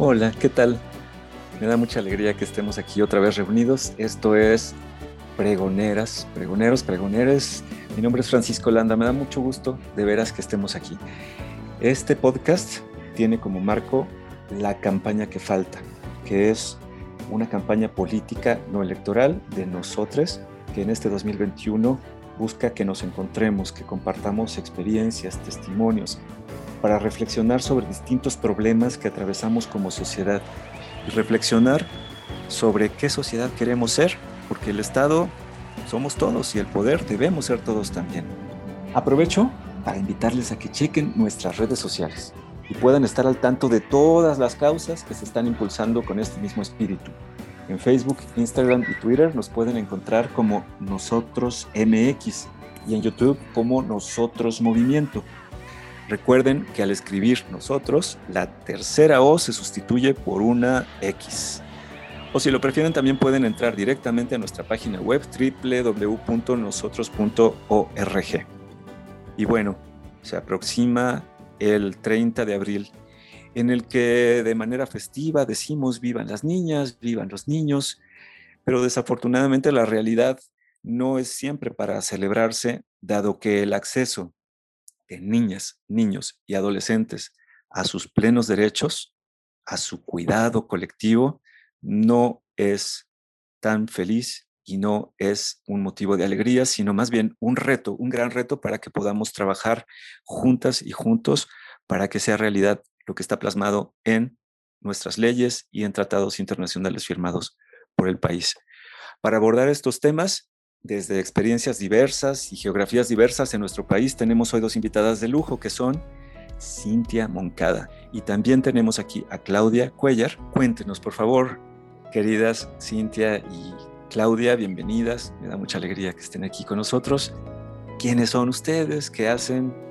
Hola, ¿qué tal? Me da mucha alegría que estemos aquí otra vez reunidos. Esto es Pregoneras, Pregoneros, Pregoneres. Mi nombre es Francisco Landa. Me da mucho gusto de veras que estemos aquí. Este podcast tiene como marco la campaña que falta, que es una campaña política no electoral de nosotros, que en este 2021 busca que nos encontremos, que compartamos experiencias, testimonios, para reflexionar sobre distintos problemas que atravesamos como sociedad y reflexionar sobre qué sociedad queremos ser, porque el Estado somos todos y el poder debemos ser todos también. Aprovecho para invitarles a que chequen nuestras redes sociales y puedan estar al tanto de todas las causas que se están impulsando con este mismo espíritu. En Facebook, Instagram y Twitter nos pueden encontrar como Nosotros MX y en YouTube como Nosotros Movimiento. Recuerden que al escribir nosotros, la tercera O se sustituye por una X. O si lo prefieren, también pueden entrar directamente a nuestra página web www.nosotros.org. Y bueno, se aproxima el 30 de abril, en el que de manera festiva decimos vivan las niñas, vivan los niños, pero desafortunadamente la realidad no es siempre para celebrarse, dado que el acceso de niñas, niños y adolescentes a sus plenos derechos, a su cuidado colectivo, no es tan feliz y no es un motivo de alegría, sino más bien un reto, un gran reto para que podamos trabajar juntas y juntos para que sea realidad lo que está plasmado en nuestras leyes y en tratados internacionales firmados por el país. Para abordar estos temas, desde experiencias diversas y geografías diversas en nuestro país, tenemos hoy dos invitadas de lujo que son Cintia Moncada y también tenemos aquí a Claudia Cuellar. Cuéntenos, por favor, queridas Cintia y Claudia, bienvenidas. Me da mucha alegría que estén aquí con nosotros. ¿Quiénes son ustedes? ¿Qué hacen?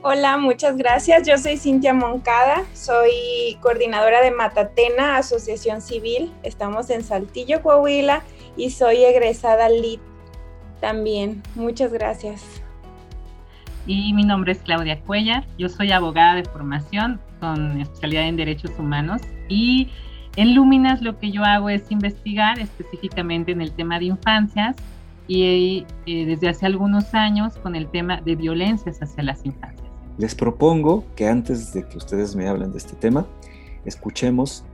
Hola, muchas gracias. Yo soy Cintia Moncada, soy coordinadora de Matatena, Asociación Civil. Estamos en Saltillo, Coahuila y soy egresada LIT también. Muchas gracias. Y mi nombre es Claudia Cuellar, yo soy abogada de formación con especialidad en derechos humanos y en Luminas lo que yo hago es investigar específicamente en el tema de infancias y eh, desde hace algunos años con el tema de violencias hacia las infancias. Les propongo que antes de que ustedes me hablen de este tema, escuchemos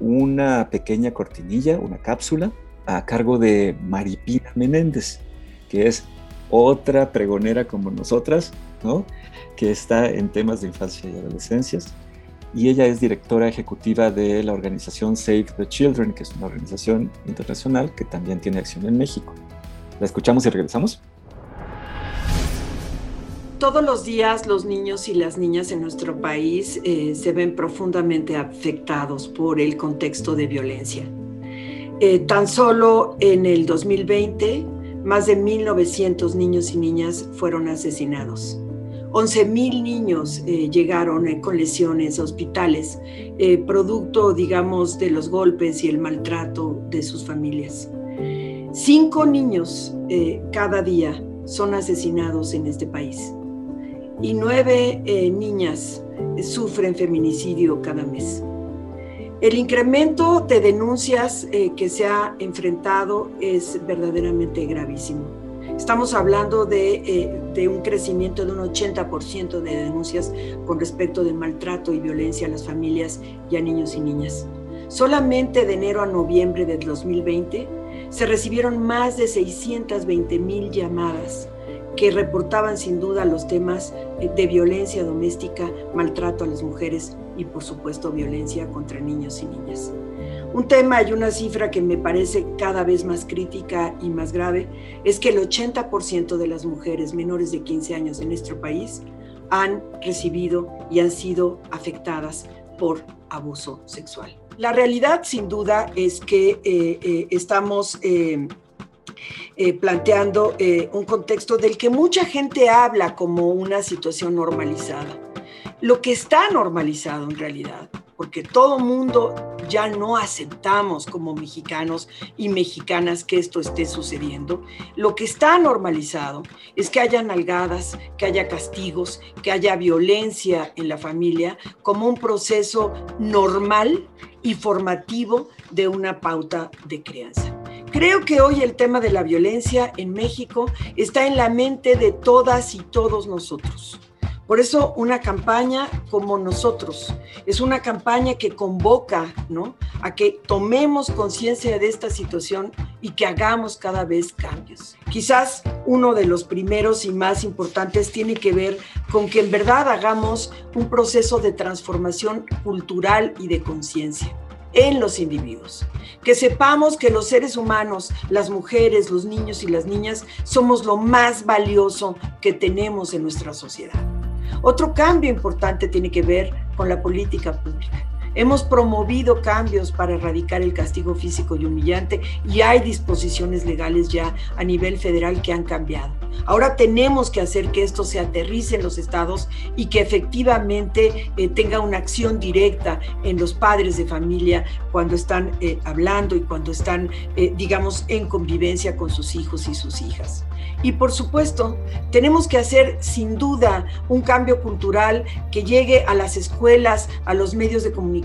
una pequeña cortinilla, una cápsula a cargo de Maripina Menéndez, que es otra pregonera como nosotras, ¿no? que está en temas de infancia y adolescencias. Y ella es directora ejecutiva de la organización Save the Children, que es una organización internacional que también tiene acción en México. ¿La escuchamos y regresamos? Todos los días los niños y las niñas en nuestro país eh, se ven profundamente afectados por el contexto de violencia. Eh, tan solo en el 2020, más de 1.900 niños y niñas fueron asesinados. 11.000 niños eh, llegaron con lesiones a hospitales, producto, digamos, de los golpes y el maltrato de sus familias. Cinco niños cada día son asesinados en este país y nueve eh, niñas sufren feminicidio cada mes. El incremento de denuncias eh, que se ha enfrentado es verdaderamente gravísimo. Estamos hablando de, eh, de, un crecimiento de un 80% de denuncias con respecto de maltrato y violencia a las familias y a niños y niñas. Solamente de enero a noviembre del 2020 se recibieron más de 620 mil llamadas que reportaban sin duda los temas de violencia doméstica, maltrato a las mujeres y por supuesto violencia contra niños y niñas. Un tema y una cifra que me parece cada vez más crítica y más grave es que el 80% de las mujeres menores de 15 años en nuestro país han recibido y han sido afectadas por abuso sexual. La realidad sin duda es que eh, eh, estamos eh, planteando un contexto del que mucha gente habla como una situación normalizada. Lo que está normalizado en realidad porque todo mundo ya no aceptamos como mexicanos y mexicanas que esto esté sucediendo. Lo que está normalizado es que haya nalgadas, que haya castigos, que haya violencia en la familia como un proceso normal y formativo de una pauta de crianza. Creo que hoy el tema de la violencia en México está en la mente de todas y todos nosotros. Por eso una campaña como nosotros es una campaña que convoca ¿no? a que tomemos conciencia de esta situación y que hagamos cada vez cambios. Quizás uno de los primeros y más importantes tiene que ver con que en verdad hagamos un proceso de transformación cultural y de conciencia en los individuos. Que sepamos que los seres humanos, las mujeres, los niños y las niñas, somos lo más valioso que tenemos en nuestra sociedad. Otro cambio importante tiene que ver con la política pública. Hemos promovido cambios para erradicar el castigo físico y humillante y hay disposiciones legales ya a nivel federal que han cambiado. Ahora tenemos que hacer que esto se aterrice en los estados y que efectivamente eh, tenga una acción directa en los padres de familia cuando están eh, hablando y cuando están, eh, digamos, en convivencia con sus hijos y sus hijas. Y por supuesto, tenemos que hacer sin duda un cambio cultural que llegue a las escuelas, a los medios de comunicación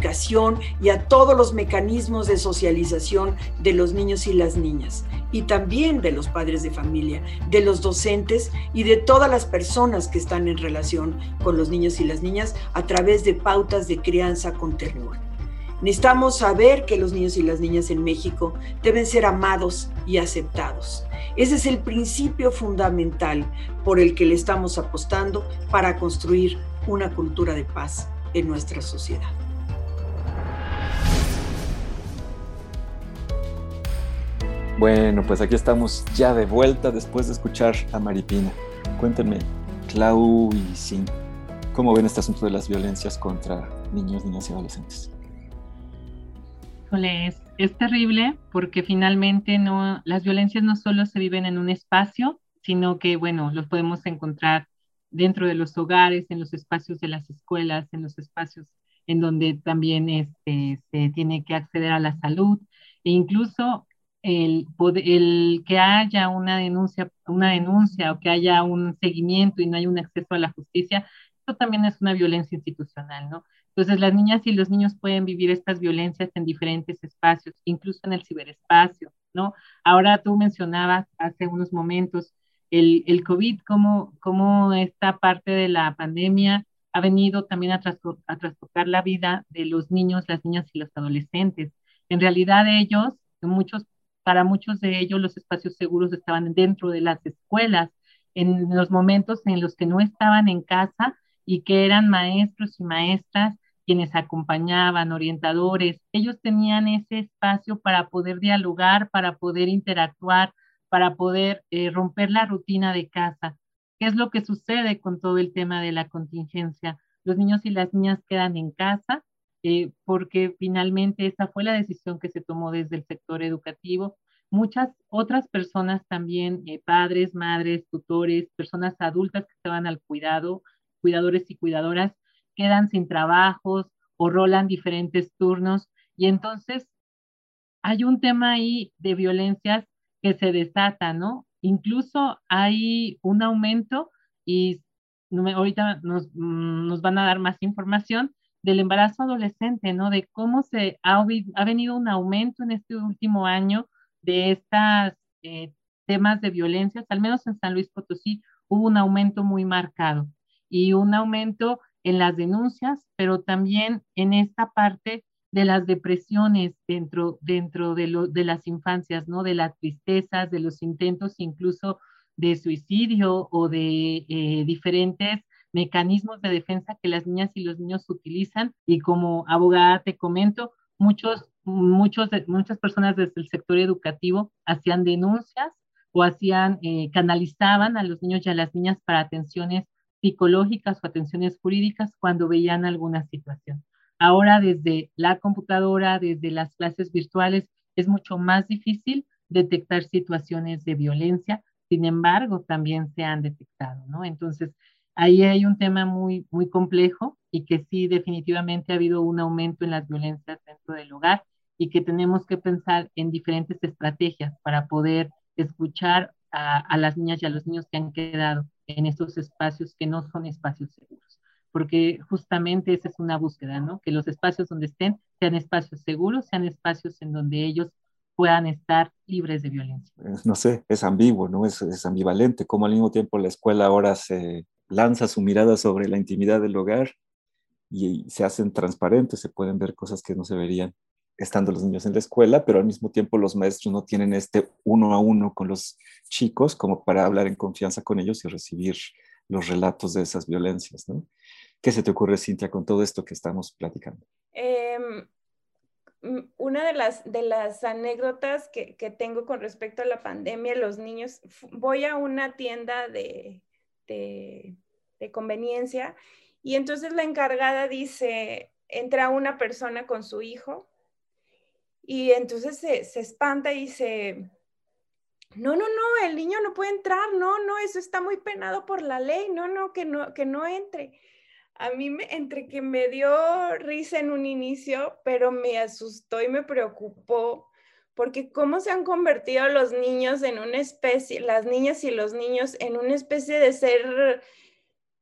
y a todos los mecanismos de socialización de los niños y las niñas, y también de los padres de familia, de los docentes y de todas las personas que están en relación con los niños y las niñas a través de pautas de crianza con ternura. Necesitamos saber que los niños y las niñas en México deben ser amados y aceptados. Ese es el principio fundamental por el que le estamos apostando para construir una cultura de paz en nuestra sociedad. Bueno, pues aquí estamos ya de vuelta después de escuchar a Maripina. Cuéntenme, Clau y Sin, ¿cómo ven este asunto de las violencias contra niños, niñas y adolescentes? es, es terrible porque finalmente no, las violencias no solo se viven en un espacio, sino que, bueno, los podemos encontrar dentro de los hogares, en los espacios de las escuelas, en los espacios en donde también este, se tiene que acceder a la salud e incluso el, que haya una denuncia, una denuncia o que haya un seguimiento y no haya un acceso a la justicia, esto también es una violencia institucional, ¿no? Entonces, las niñas y los niños pueden vivir estas violencias en diferentes espacios, incluso en el ciberespacio, ¿no? Ahora tú mencionabas hace unos momentos el, el COVID, cómo, cómo esta parte de la pandemia ha venido también a, a trastocar la vida de los niños, las niñas y los adolescentes. En realidad ellos, muchos, para muchos de ellos los espacios seguros estaban dentro de las escuelas, en los momentos en los que no estaban en casa y que eran maestros y maestras quienes acompañaban, orientadores, ellos tenían ese espacio para poder dialogar, para poder interactuar, para poder eh, romper la rutina de casa. ¿Qué es lo que sucede con todo el tema de la contingencia? Los niños y las niñas quedan en casa eh, porque finalmente esa fue la decisión que se tomó desde el sector educativo. Muchas otras personas también, eh, padres, madres, tutores, personas adultas que estaban al cuidado, cuidadores y cuidadoras, quedan sin trabajos o rolan diferentes turnos. Y entonces hay un tema ahí de violencias que se desata, ¿no? Incluso hay un aumento y ahorita nos, mm, nos, van a dar más información del embarazo adolescente, ¿no? De cómo se ha, ha venido un aumento en este último año de estos eh, temas de violencias, al menos en San Luis Potosí hubo un aumento muy marcado y un aumento en las denuncias, pero también en esta parte de las depresiones dentro, dentro de, las infancias, ¿no? De las tristezas, de los intentos incluso de suicidio o de eh, diferentes mecanismos de defensa que las niñas y los niños utilizan. Y como abogada te comento, muchos, muchos, muchas personas desde el sector educativo hacían denuncias o hacían, eh, canalizaban a los niños y a las niñas para atenciones psicológicas o atenciones jurídicas cuando veían alguna situación. ahora desde la computadora, desde las clases virtuales, es mucho más difícil detectar situaciones de violencia, sin embargo, también se han detectado, ¿no? Entonces, ahí hay un tema muy, muy complejo y que sí, definitivamente ha habido un aumento en las violencias dentro del hogar y que tenemos que pensar en diferentes estrategias para poder escuchar a, las niñas y a los niños que han quedado en estos espacios que no son espacios seguros, porque justamente esa es una búsqueda, ¿no? Que los espacios donde estén sean espacios seguros, sean espacios en donde ellos puedan estar libres de violencia. No sé, es ambiguo, ¿no? Es, es ambivalente, como al mismo tiempo la escuela ahora se lanza su mirada sobre la intimidad del hogar y se hacen transparentes, se pueden ver cosas que no se verían estando los niños en la escuela, pero al mismo tiempo los maestros no tienen este uno a uno con los chicos como para hablar en confianza con ellos y recibir los relatos de esas violencias, ¿no? ¿Qué se te ocurre, Cintia, con todo esto que estamos platicando? Em, una de las, de las anécdotas que, que, tengo con respecto a la pandemia, los niños, voy a una tienda de, de, conveniencia y entonces la encargada dice, entra una persona con su hijo y entonces se, se espanta y dice, no, no, no, el niño no puede entrar, no, no, eso está muy penado por la ley, no, no, que no, que no entre. A mí me, entre que me dio risa en un inicio, pero me asustó y me preocupó, porque cómo se han convertido los niños en una especie, las niñas y los niños en una especie de ser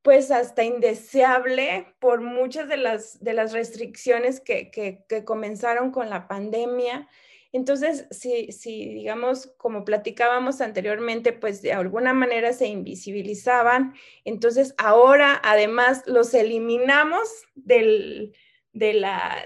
pues hasta indeseable por muchas de las, de las restricciones que, que, comenzaron con la pandemia. Entonces, si, si, digamos, como platicábamos anteriormente, pues de alguna manera se invisibilizaban, entonces ahora además los eliminamos del, de la,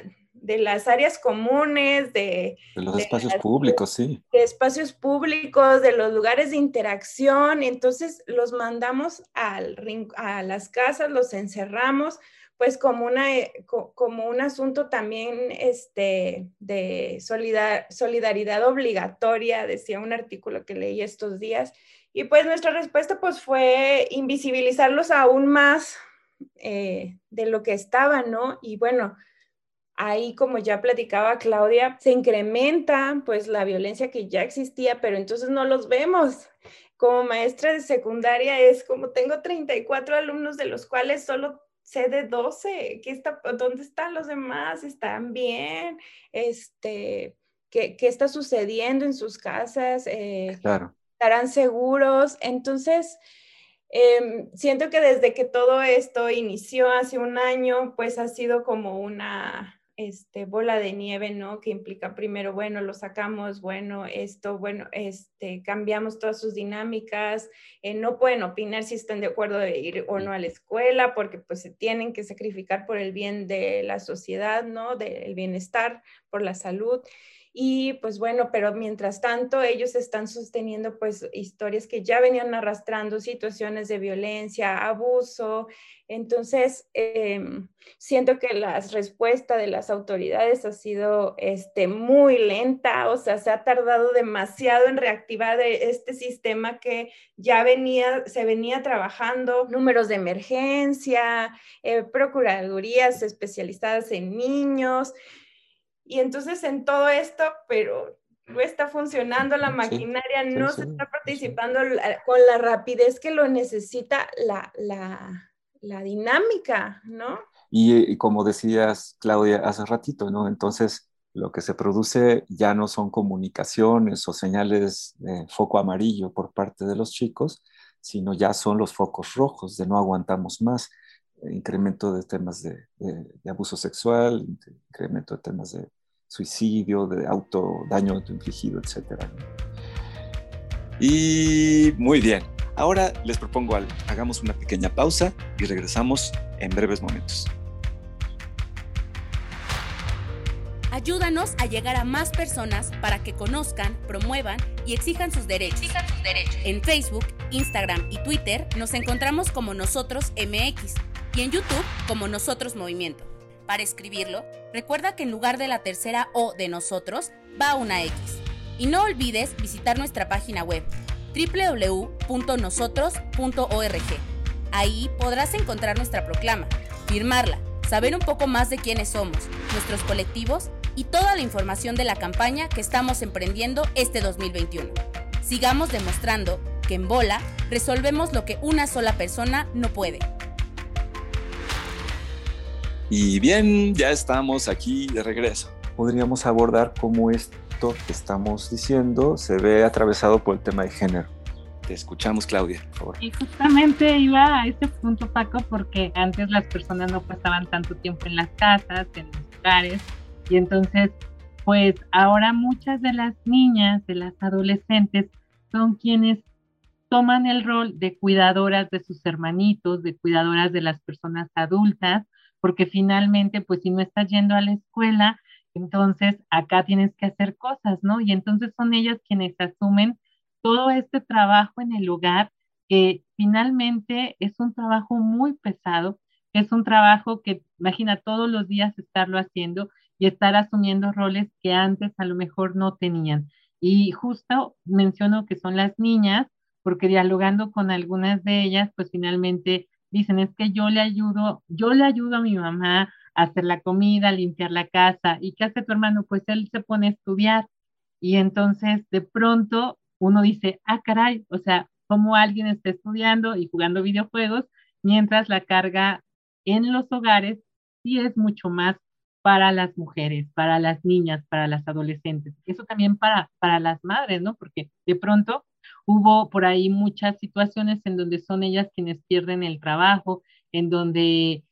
de las áreas comunes, de, de los espacios públicos, sí. De espacios públicos, de los lugares de interacción. Entonces los mandamos al, a las casas, los encerramos, pues como, una, eh, como un asunto también este, de solidaridad obligatoria, decía un artículo que leí estos días. Y pues nuestra respuesta pues fue invisibilizarlos aún más eh, de lo que estaban, ¿no? Y bueno, ahí, como ya platicaba Claudia, se incrementa pues la violencia que ya existía, pero entonces no los vemos. Como maestra de secundaria es como tengo 34 alumnos de los cuales solo sé de 12. ¿Qué está, ¿Dónde están los demás? ¿Están bien? Este, ¿qué, qué está sucediendo en sus casas? Eh, claro. ¿Estarán seguros? Entonces, em, siento que desde que todo esto inició hace un año, pues ha sido como una este, bola de nieve, ¿no? Que implica primero, bueno, lo sacamos, bueno, esto, bueno, este, cambiamos todas sus dinámicas, eh, no pueden opinar si están de acuerdo de ir o no a la escuela, porque pues se tienen que sacrificar por el bien de la sociedad, ¿no? Del bienestar, por la salud. Y pues bueno, pero mientras tanto ellos están sosteniendo pues historias que ya venían arrastrando, situaciones de violencia, abuso. Entonces, em, siento que la respuesta de las autoridades ha sido este, muy lenta, o sea, se ha tardado demasiado en reactivar este sistema que ya venía, se venía trabajando, números de emergencia, eh, procuradurías especializadas en niños. Y entonces en todo esto, pero no está funcionando la maquinaria, no se está participando con la rapidez que lo necesita la, la, dinámica, ¿no? Y, como decías, Claudia, hace ratito, ¿no? Entonces, lo que se produce ya no son comunicaciones o señales de foco amarillo por parte de los chicos, sino ya son los focos rojos de no aguantamos más, incremento de temas de, de abuso sexual, incremento de temas de suicidio, de auto, daño autoinfligido, etc. Y muy bien, ahora les propongo algo. Hagamos una pequeña pausa y regresamos en breves momentos. Ayúdanos a llegar a más personas para que conozcan, promuevan y exijan sus derechos. Exijan sus derechos. En Facebook, Instagram y Twitter nos encontramos como Nosotros MX y en YouTube como Nosotros Movimiento. Para escribirlo, recuerda que en lugar de la tercera O de nosotros, va una X. Y no olvides visitar nuestra página web www.nosotros.org. Ahí podrás encontrar nuestra proclama, firmarla, saber un poco más de quiénes somos, nuestros colectivos y toda la información de la campaña que estamos emprendiendo este 2021. Sigamos demostrando que en Bola resolvemos lo que una sola persona no puede. Y bien, ya estamos aquí de regreso. Podríamos abordar cómo esto que estamos diciendo se ve atravesado por el tema de género. Te escuchamos, Claudia, por favor. Y justamente iba a ese punto, Paco, porque antes las personas no pasaban tanto tiempo en las casas, en los hogares, y entonces, pues ahora muchas de las niñas, de las adolescentes, son quienes toman el rol de cuidadoras de sus hermanitos, de cuidadoras de las personas adultas, porque finalmente, pues si no estás yendo a la escuela, entonces acá tienes que hacer cosas, ¿no? Y entonces son ellas quienes asumen todo este trabajo en el hogar, que finalmente es un trabajo muy pesado, es un trabajo que, imagina, todos los días estarlo haciendo y estar asumiendo roles que antes a lo mejor no tenían. Y justo menciono que son las niñas, porque dialogando con algunas de ellas, pues finalmente dicen, es que yo le ayudo, yo le ayudo a mi mamá a hacer la comida, a limpiar la casa. ¿Y qué hace tu hermano? Pues él se pone a estudiar. Y entonces de pronto uno dice, ah, caray, o sea, como alguien está estudiando y jugando videojuegos, mientras la carga en los hogares sí es mucho más para las mujeres, para las niñas, para las adolescentes. Eso también para, para las madres, ¿no? Porque de pronto Hubo por ahí muchas situaciones en donde son ellas quienes pierden el trabajo, en donde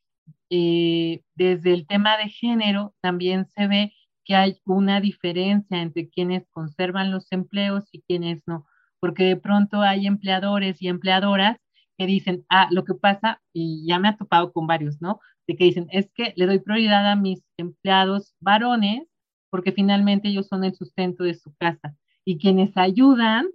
eh, desde el tema de género también se ve que hay una diferencia entre quienes conservan los empleos y quienes no, porque de pronto hay empleadores y empleadoras que dicen, ah, lo que pasa, y ya me ha topado con varios, ¿no? De que dicen, es que le doy prioridad a mis empleados varones porque finalmente ellos son el sustento de su casa y quienes ayudan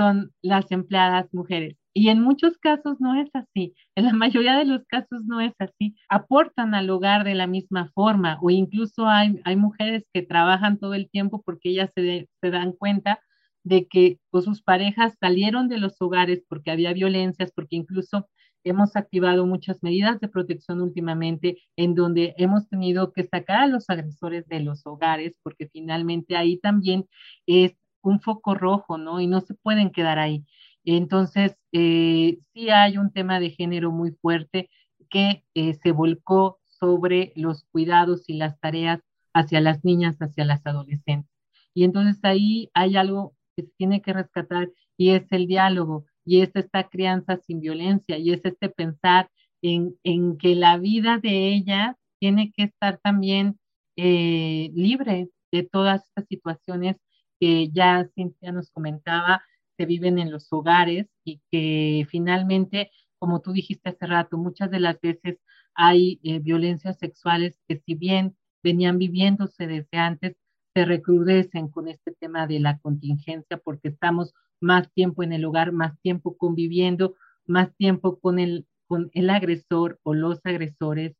son las empleadas mujeres. Y en muchos casos no es así. En la mayoría de los casos no es así. Aportan al hogar de la misma forma o incluso hay, hay mujeres que trabajan todo el tiempo porque ellas se, se dan cuenta de que pues, sus parejas salieron de los hogares porque había violencias, porque incluso hemos activado muchas medidas de protección últimamente en donde hemos tenido que sacar a los agresores de los hogares porque finalmente ahí también es un foco rojo, ¿no? Y no se pueden quedar ahí. Entonces, eh, sí hay un tema de género muy fuerte que eh, se volcó sobre los cuidados y las tareas hacia las niñas, hacia las adolescentes. Y entonces ahí hay algo que se tiene que rescatar y es el diálogo, y es esta crianza sin violencia, y es este pensar en, en que la vida de ella tiene que estar también eh, libre de todas estas situaciones que ya Cintia nos comentaba, se viven en los hogares y que finalmente, como tú dijiste hace rato, muchas de las veces hay eh, violencias sexuales que si bien venían viviéndose desde antes, se recrudecen con este tema de la contingencia porque estamos más tiempo en el hogar, más tiempo conviviendo, más tiempo con el, con el agresor o los agresores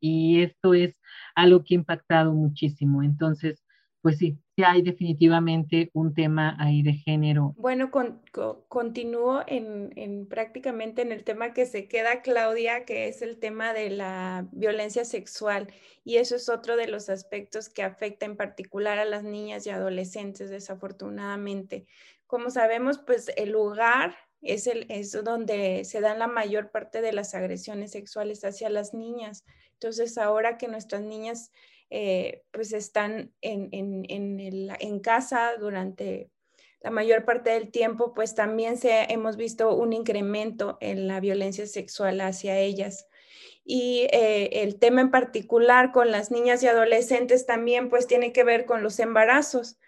y esto es algo que ha impactado muchísimo. Entonces, pues sí, hay definitivamente un tema ahí de género. Bueno, continúo en, prácticamente en el tema que se queda Claudia, que es el tema de la violencia sexual. Y eso es otro de los aspectos que afecta en particular a las niñas y adolescentes, desafortunadamente. Como sabemos, pues el lugar es, el, es donde se dan la mayor parte de las agresiones sexuales hacia las niñas. Entonces, ahora que nuestras niñas eh, pues están en, en, casa durante la mayor parte del tiempo, pues también se, hemos visto un incremento en la violencia sexual hacia ellas. Y eh, el tema en particular con las niñas y adolescentes también pues tiene que ver con los embarazos,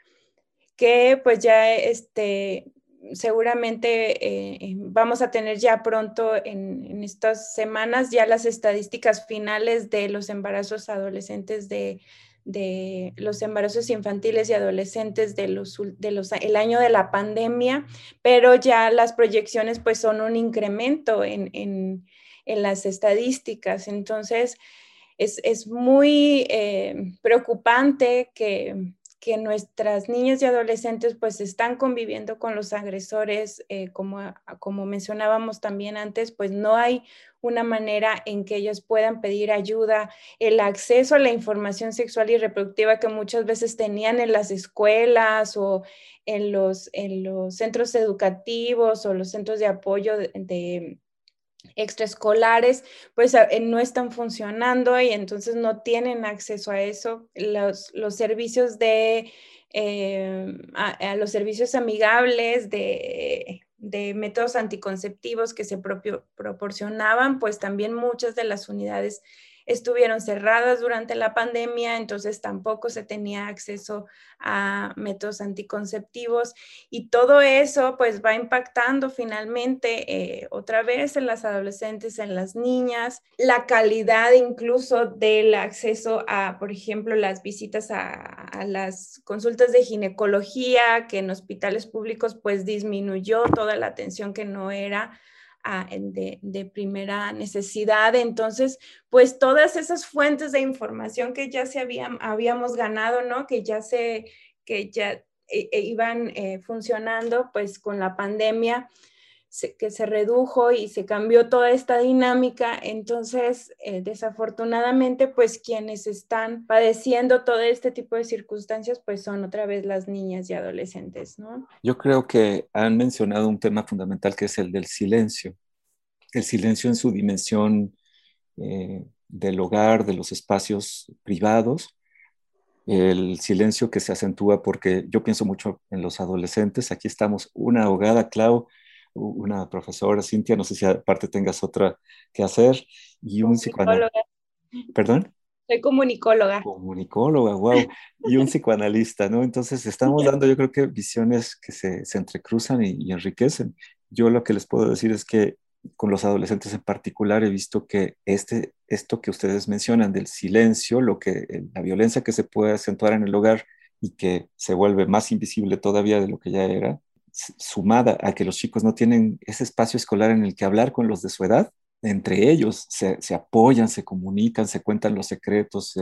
que pues ya este, seguramente eh, vamos a tener ya pronto en, estas semanas ya las estadísticas finales de los embarazos adolescentes de, los embarazos infantiles y adolescentes de año de la pandemia, pero ya las proyecciones pues son un incremento en, las estadísticas. Entonces, es, muy eh, preocupante que que nuestras niñas y adolescentes pues están conviviendo con los agresores, eh, como, como mencionábamos también antes, pues no hay una manera en que ellas puedan pedir ayuda, el acceso a la información sexual y reproductiva que muchas veces tenían en las escuelas o en los, en los centros educativos o los centros de apoyo de extraescolares pues no están funcionando y entonces no tienen acceso a eso. Los, los servicios de, eh, a, los servicios amigables de, de métodos anticonceptivos que se proporcionaban, pues también muchas de las unidades estuvieron cerradas durante la pandemia, entonces tampoco se tenía acceso a métodos anticonceptivos y todo eso pues va impactando finalmente eh, otra vez en las adolescentes, en las niñas, la calidad incluso del acceso a, por ejemplo, las visitas a, a las consultas de ginecología que en hospitales públicos pues disminuyó toda la atención que no era de, primera necesidad. Entonces, pues todas esas fuentes de información que ya se habían, habíamos ganado, ¿no? Que ya se, que ya eh, eh, iban eh, funcionando, pues con la pandemia, que se redujo y se cambió toda esta dinámica. Entonces, eh, desafortunadamente, pues quienes están padeciendo todo este tipo de circunstancias, pues son otra vez las niñas y adolescentes, ¿no? Yo creo que han mencionado un tema fundamental que es el del silencio. El silencio en su dimensión eh, del hogar, de los espacios privados, el silencio que se acentúa porque yo pienso mucho en los adolescentes. Aquí estamos, una abogada, Clau, una profesora, Cintia, no sé si aparte tengas otra que hacer, y un psicoanalista. ¿Perdón? Soy comunicóloga. Comunicóloga, wow. Y un psicoanalista, ¿no? Entonces estamos dando, yo creo que visiones que se, se entrecruzan y, enriquecen. Yo lo que les puedo decir es que con los adolescentes en particular he visto que este, esto que ustedes mencionan del silencio, lo que, la violencia que se puede acentuar en el hogar y que se vuelve más invisible todavía de lo que ya era, sumada a que los chicos no tienen ese espacio escolar en el que hablar con los de su edad, entre ellos se, apoyan, se comunican, se cuentan los secretos,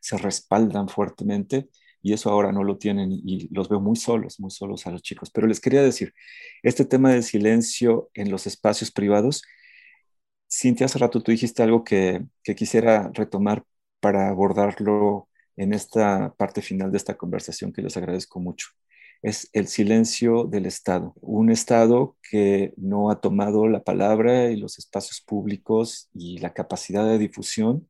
se, respaldan fuertemente y eso ahora no lo tienen y, los veo muy solos, muy solos a los chicos. Pero les quería decir, este tema del silencio en los espacios privados, Cintia, hace rato tú dijiste algo que, que quisiera retomar para abordarlo en esta parte final de esta conversación que les agradezco mucho es el silencio del Estado. Un Estado que no ha tomado la palabra y los espacios públicos y la capacidad de difusión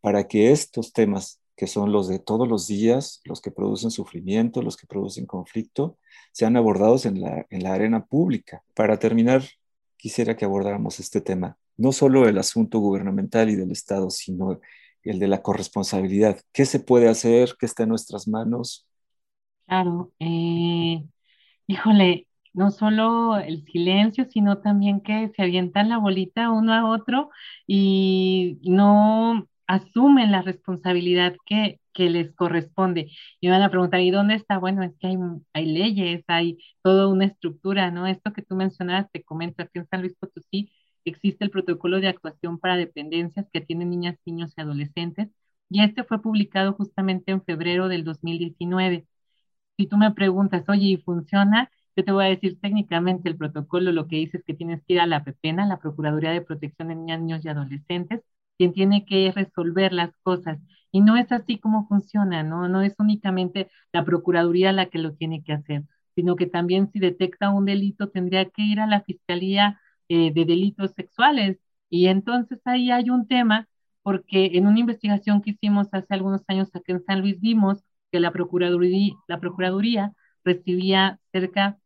para que estos temas, que son los de todos los días, los que producen sufrimiento, los que producen conflicto, sean abordados en la, en la arena pública. Para terminar, quisiera que abordáramos este tema, no solo el asunto gubernamental y del Estado, sino el de la corresponsabilidad. ¿Qué se puede hacer? ¿Qué está en nuestras manos? Claro, eh, híjole, no solo el silencio, sino también que se avientan la bolita uno a otro y no asumen la responsabilidad que, que les corresponde. Y van a preguntar, ¿y dónde está? Bueno, es que hay, hay leyes, hay toda una estructura, ¿no? Esto que tú mencionabas, te comento, aquí en San Luis Potosí existe el protocolo de actuación para dependencias que tienen niñas, niños y adolescentes, y este fue publicado justamente en febrero del 2019 si tú me preguntas, oye, ¿y funciona? Yo te voy a decir técnicamente el protocolo lo que dice es que tienes que ir a la PEPENA, la Procuraduría de Protección de Niños y Adolescentes, quien tiene que resolver las cosas. Y no es así como funciona, ¿no? No es únicamente la Procuraduría la que lo tiene que hacer, sino que también si detecta un delito tendría que ir a la Fiscalía eh, de Delitos Sexuales. Y entonces ahí hay un tema, porque en una investigación que hicimos hace algunos años aquí en San Luis vimos que la Procuraduría, recibía cerca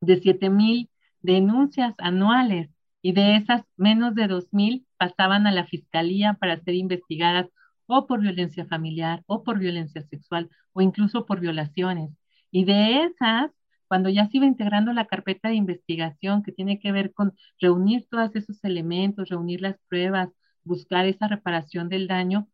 de 7 mil denuncias anuales y de esas menos de 2 mil pasaban a la Fiscalía para ser investigadas o por violencia familiar o por violencia sexual o incluso por violaciones. Y de esas, cuando ya se iba integrando la carpeta de investigación que tiene que ver con reunir todos esos elementos, reunir las pruebas, buscar esa reparación del daño,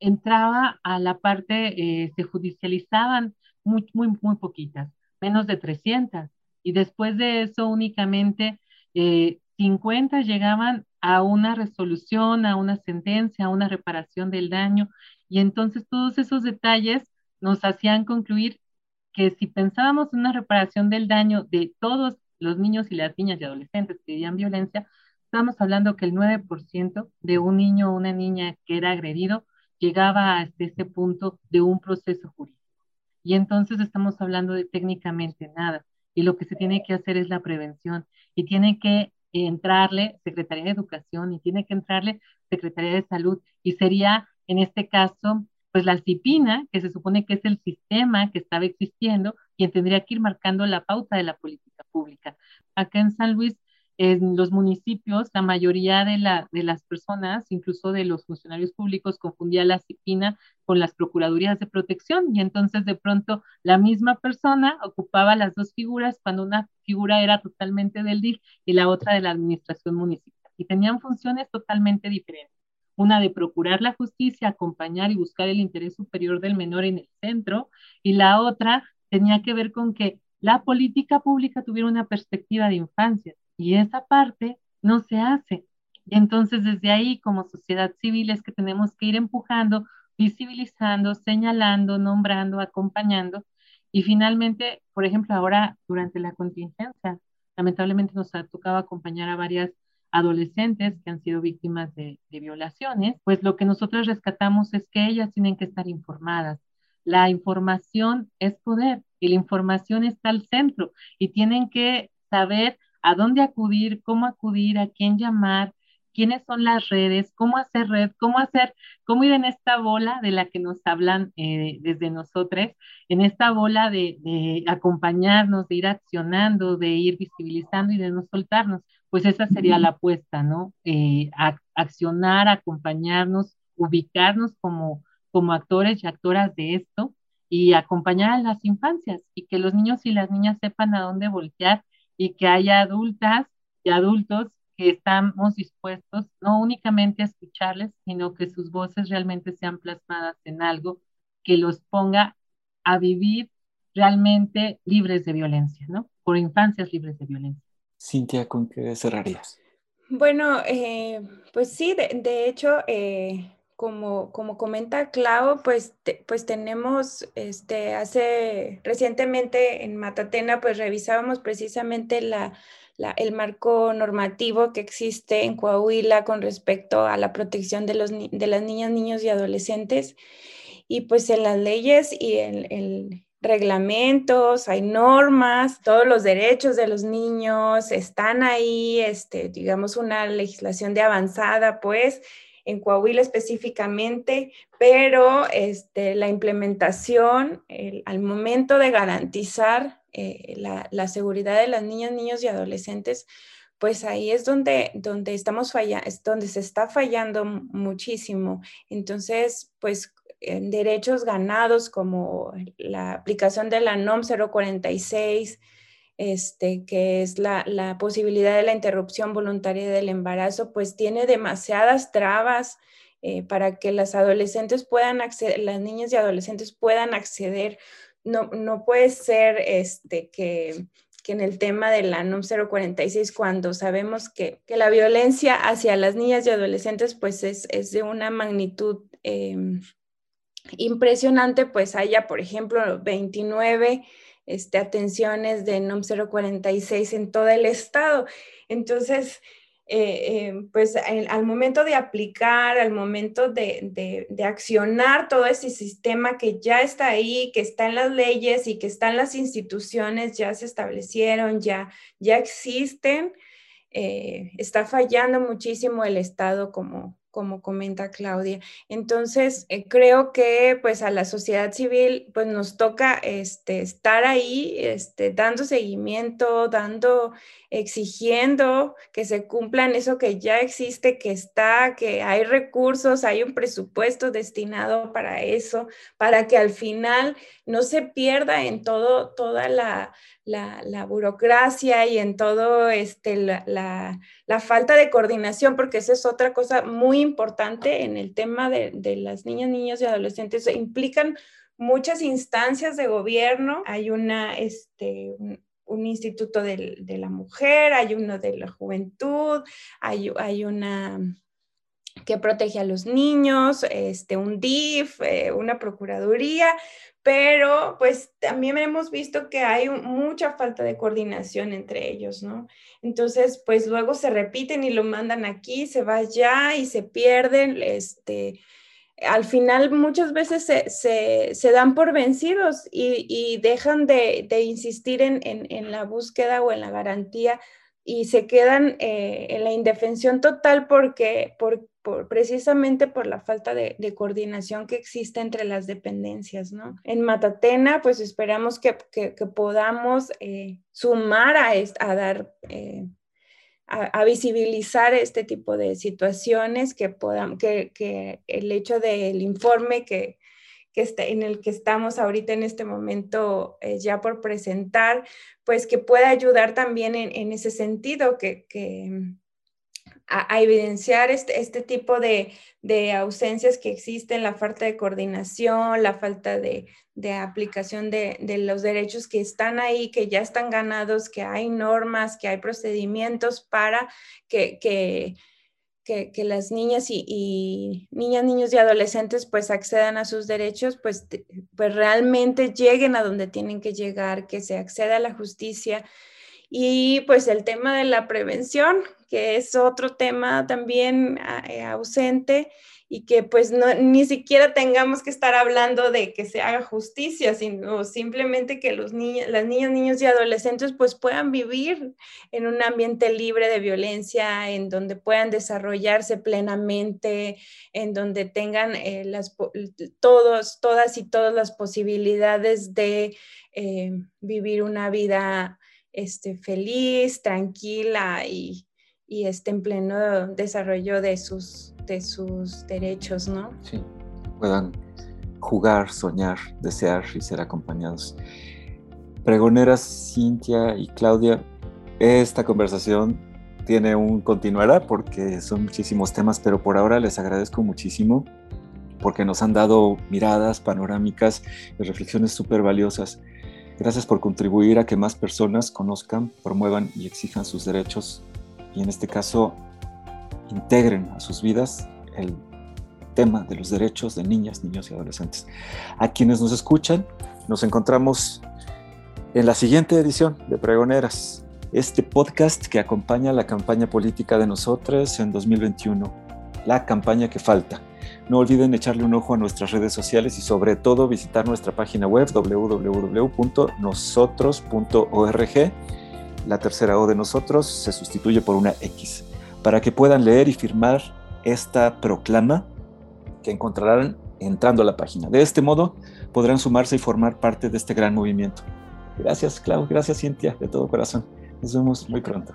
entraba a la parte, eh, se judicializaban muy, muy, muy poquitas, menos de 300. Y después de eso únicamente 50 eh, llegaban a una resolución, a una sentencia, a una reparación del daño. Y entonces todos esos detalles nos hacían concluir que si pensábamos en una reparación del daño de todos los niños y las niñas y adolescentes que vivían violencia, estamos hablando que el 9% de un niño o una niña que era agredido llegaba hasta ese punto de un proceso jurídico. Y entonces estamos hablando de técnicamente nada. Y lo que se tiene que hacer es la prevención. Y tiene que entrarle Secretaría de Educación y tiene que entrarle Secretaría de Salud. Y sería, en este caso, pues la CIPINA, que se supone que es el sistema que estaba existiendo, quien tendría que ir marcando la pauta de la política pública. Acá en San Luis en los municipios, la mayoría de, la, de las personas, incluso de los funcionarios públicos, confundía la CIPINA con las procuradurías de protección y entonces de pronto la misma persona ocupaba las dos figuras cuando una figura era totalmente del DIF y la otra de la administración municipal y tenían funciones totalmente diferentes. Una de procurar la justicia, acompañar y buscar el interés superior del menor en el centro y la otra tenía que ver con que la política pública tuviera una perspectiva de infancia y esa parte no se hace. Y entonces desde ahí, como sociedad civil, es que tenemos que ir empujando, visibilizando, señalando, nombrando, acompañando. Y finalmente, por ejemplo, ahora durante la contingencia, lamentablemente nos ha tocado acompañar a varias adolescentes que han sido víctimas de, de, violaciones, pues lo que nosotros rescatamos es que ellas tienen que estar informadas. La información es poder y la información está al centro y tienen que saber a dónde acudir, cómo acudir, a quién llamar, quiénes son las redes, cómo hacer red, cómo hacer, cómo ir en esta bola de la que nos hablan eh, desde nosotros, en esta bola de, acompañarnos, de ir accionando, de ir visibilizando y de no soltarnos. Pues esa sería la apuesta, ¿no? Eh, accionar, acompañarnos, ubicarnos como, como actores y actoras de esto y acompañar a las infancias y que los niños y las niñas sepan a dónde voltear y que haya adultas y adultos que estamos dispuestos no únicamente a escucharles, sino que sus voces realmente sean plasmadas en algo que los ponga a vivir realmente libres de violencia, ¿no? Por infancias libres de violencia. Cintia, ¿con qué cerrarías? Bueno, eh, pues sí, de, hecho, eh, como, como comenta Clau, pues, pues tenemos, este, hace recientemente en Matatena, pues revisábamos precisamente la, el marco normativo que existe en Coahuila con respecto a la protección de, los, de las niñas, niños y adolescentes. Y pues en las leyes y en el reglamentos, hay normas, todos los derechos de los niños están ahí, este, digamos, una legislación de avanzada, pues, en Coahuila específicamente, pero este, la implementación al momento de garantizar eh, la, seguridad de las niñas, niños y adolescentes, pues ahí es donde, donde estamos fallando, es donde se está fallando muchísimo. Entonces, pues en derechos ganados como la aplicación de la NOM 046, este, que es la, posibilidad de la interrupción voluntaria del embarazo, pues tiene demasiadas trabas eh, para que las adolescentes puedan acceder, las niñas y adolescentes puedan acceder. No, no puede ser este, que, en el tema de la NUM 046, cuando sabemos que, la violencia hacia las niñas y adolescentes pues es, de una magnitud em, impresionante, pues haya, por ejemplo, 29 este, atenciones de NOM 046 en todo el estado. Entonces, eh, eh, pues al momento de aplicar, al momento de, de, accionar todo ese sistema que ya está ahí, que está en las leyes y que están las instituciones, ya se establecieron, ya, ya existen, eh, está fallando muchísimo el Estado como, como comenta Claudia. Entonces, eh, creo que pues a la sociedad civil pues nos toca este, estar ahí, este, dando seguimiento, dando, exigiendo que se cumplan eso que ya existe, que está, que hay recursos, hay un presupuesto destinado para eso, para que al final no se pierda en todo, toda la, la, burocracia y en todo este, la, falta de coordinación, porque esa es otra cosa muy importante en el tema de, las niñas, niños y adolescentes. Implican muchas instancias de gobierno. Hay una, este, un, instituto de, la mujer, hay uno de la juventud, hay, hay una que protege a los niños, este, un DIF, eh, una procuraduría, pero pues también hemos visto que hay mucha falta de coordinación entre ellos, ¿no? Entonces, pues luego se repiten y lo mandan aquí, se va allá y se pierden, este, al final muchas veces se, dan por vencidos y, dejan de, insistir en, la búsqueda o en la garantía y se quedan eh, en la indefensión total porque, por, precisamente por la falta de, coordinación que existe entre las dependencias, ¿no? En Matatena, pues esperamos que, podamos eh, sumar a, a dar... Eh, a, visibilizar este tipo de situaciones, que, podamos, que, el hecho del informe que, que está, en el que estamos ahorita en este momento eh, ya por presentar, pues que pueda ayudar también en, ese sentido, que, a, evidenciar este, este tipo de, ausencias que existen, la falta de coordinación, la falta de, aplicación de, los derechos que están ahí, que ya están ganados, que hay normas, que hay procedimientos para que, que, las niñas y, niñas, niños y adolescentes pues accedan a sus derechos, pues, pues realmente lleguen a donde tienen que llegar, que se acceda a la justicia. Y pues el tema de la prevención, que es otro tema también ah, eh, ausente y que pues no, ni siquiera tengamos que estar hablando de que se haga justicia, sino simplemente que los las niñas, niños y adolescentes pues puedan vivir en un ambiente libre de violencia, en donde puedan desarrollarse plenamente, en donde tengan eh, las, todos, todas y todas las posibilidades de eh, vivir una vida este, feliz, tranquila y, y esté en pleno desarrollo de sus, de sus derechos, ¿no? Sí, puedan jugar, soñar, desear y ser acompañados. Pregoneras Cintia y Claudia, esta conversación tiene un continuará porque son muchísimos temas, pero por ahora les agradezco muchísimo porque nos han dado miradas panorámicas y reflexiones súper valiosas. Gracias por contribuir a que más personas conozcan, promuevan y exijan sus derechos y en este caso integren a sus vidas el tema de los derechos de niñas, niños y adolescentes. A quienes nos escuchan, nos encontramos en la siguiente edición de Pregoneras, este podcast que acompaña la campaña política de nosotros en 2021, la campaña que falta no olviden echarle un ojo a nuestras redes sociales y sobre todo visitar nuestra página web www.nosotros.org. La tercera O de nosotros se sustituye por una X, para que puedan leer y firmar esta proclama que encontrarán entrando a la página. De este modo podrán sumarse y formar parte de este gran movimiento. Gracias, Clau. Gracias, Cintia, de todo corazón. Nos vemos muy pronto.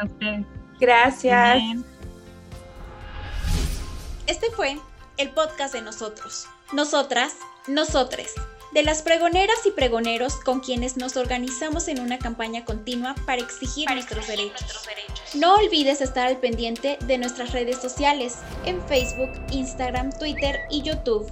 Gracias. Este fue el podcast de nosotros. Nosotras, nosotres. De las pregoneras y pregoneros con quienes nos organizamos en una campaña continua para exigir, nuestros, derechos. No olvides estar al pendiente de nuestras redes sociales en Facebook, Instagram, Twitter y YouTube.